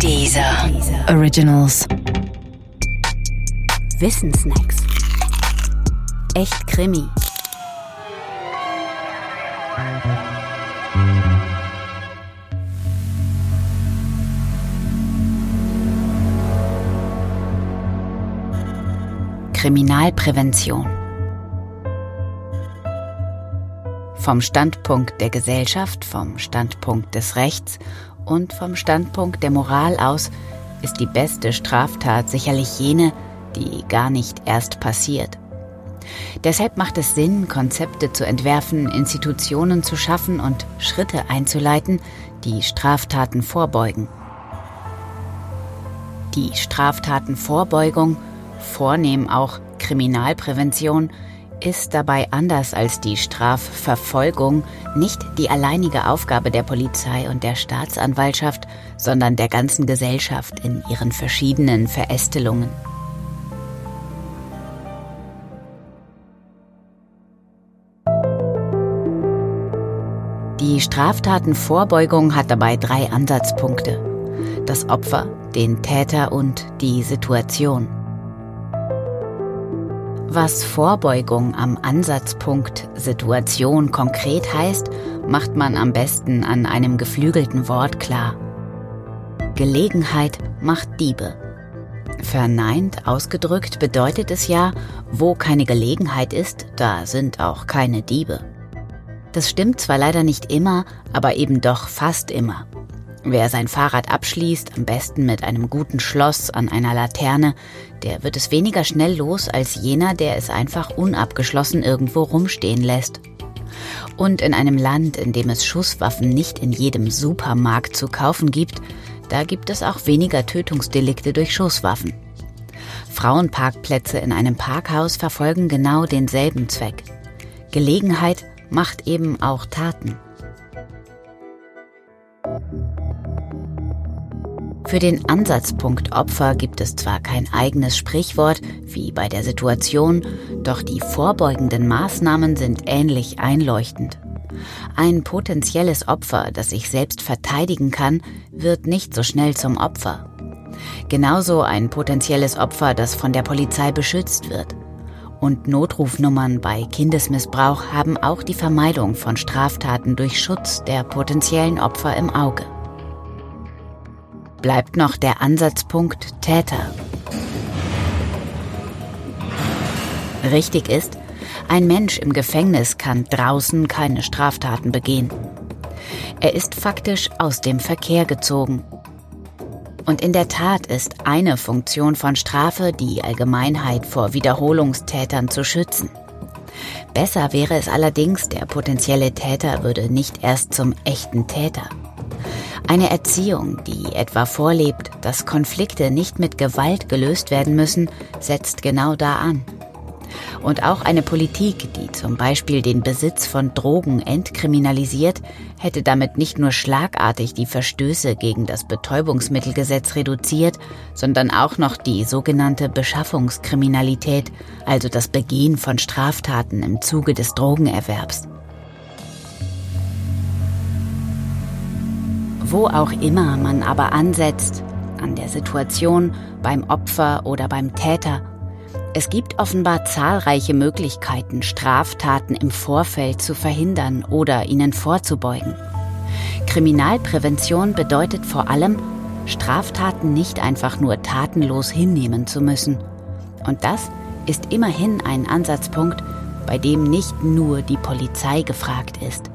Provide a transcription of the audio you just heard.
Dieser Originals. Wissensnacks. Echt Krimi. Kriminalprävention. Vom Standpunkt der Gesellschaft, vom Standpunkt des Rechts und vom Standpunkt der Moral aus ist die beste Straftat sicherlich jene, die gar nicht erst passiert. Deshalb macht es Sinn, Konzepte zu entwerfen, Institutionen zu schaffen und Schritte einzuleiten, die Straftaten vorbeugen. Die Straftatenvorbeugung, vornehm auch Kriminalprävention, ist dabei anders als die Strafverfolgung nicht die alleinige Aufgabe der Polizei und der Staatsanwaltschaft, sondern der ganzen Gesellschaft in ihren verschiedenen Verästelungen. Die Straftatenvorbeugung hat dabei drei Ansatzpunkte. Das Opfer, den Täter und die Situation. Was Vorbeugung am Ansatzpunkt Situation konkret heißt, macht man am besten an einem geflügelten Wort klar. Gelegenheit macht Diebe. Verneint ausgedrückt bedeutet es ja, wo keine Gelegenheit ist, da sind auch keine Diebe. Das stimmt zwar leider nicht immer, aber eben doch fast immer. Wer sein Fahrrad abschließt, am besten mit einem guten Schloss an einer Laterne, der wird es weniger schnell los als jener, der es einfach unabgeschlossen irgendwo rumstehen lässt. Und in einem Land, in dem es Schusswaffen nicht in jedem Supermarkt zu kaufen gibt, da gibt es auch weniger Tötungsdelikte durch Schusswaffen. Frauenparkplätze in einem Parkhaus verfolgen genau denselben Zweck. Gelegenheit macht eben auch Taten. Für den Ansatzpunkt Opfer gibt es zwar kein eigenes Sprichwort wie bei der Situation, doch die vorbeugenden Maßnahmen sind ähnlich einleuchtend. Ein potenzielles Opfer, das sich selbst verteidigen kann, wird nicht so schnell zum Opfer. Genauso ein potenzielles Opfer, das von der Polizei beschützt wird. Und Notrufnummern bei Kindesmissbrauch haben auch die Vermeidung von Straftaten durch Schutz der potenziellen Opfer im Auge bleibt noch der Ansatzpunkt Täter. Richtig ist, ein Mensch im Gefängnis kann draußen keine Straftaten begehen. Er ist faktisch aus dem Verkehr gezogen. Und in der Tat ist eine Funktion von Strafe, die Allgemeinheit vor Wiederholungstätern zu schützen. Besser wäre es allerdings, der potenzielle Täter würde nicht erst zum echten Täter. Eine Erziehung, die etwa vorlebt, dass Konflikte nicht mit Gewalt gelöst werden müssen, setzt genau da an. Und auch eine Politik, die zum Beispiel den Besitz von Drogen entkriminalisiert, hätte damit nicht nur schlagartig die Verstöße gegen das Betäubungsmittelgesetz reduziert, sondern auch noch die sogenannte Beschaffungskriminalität, also das Begehen von Straftaten im Zuge des Drogenerwerbs. Wo auch immer man aber ansetzt, an der Situation, beim Opfer oder beim Täter, es gibt offenbar zahlreiche Möglichkeiten, Straftaten im Vorfeld zu verhindern oder ihnen vorzubeugen. Kriminalprävention bedeutet vor allem, Straftaten nicht einfach nur tatenlos hinnehmen zu müssen. Und das ist immerhin ein Ansatzpunkt, bei dem nicht nur die Polizei gefragt ist.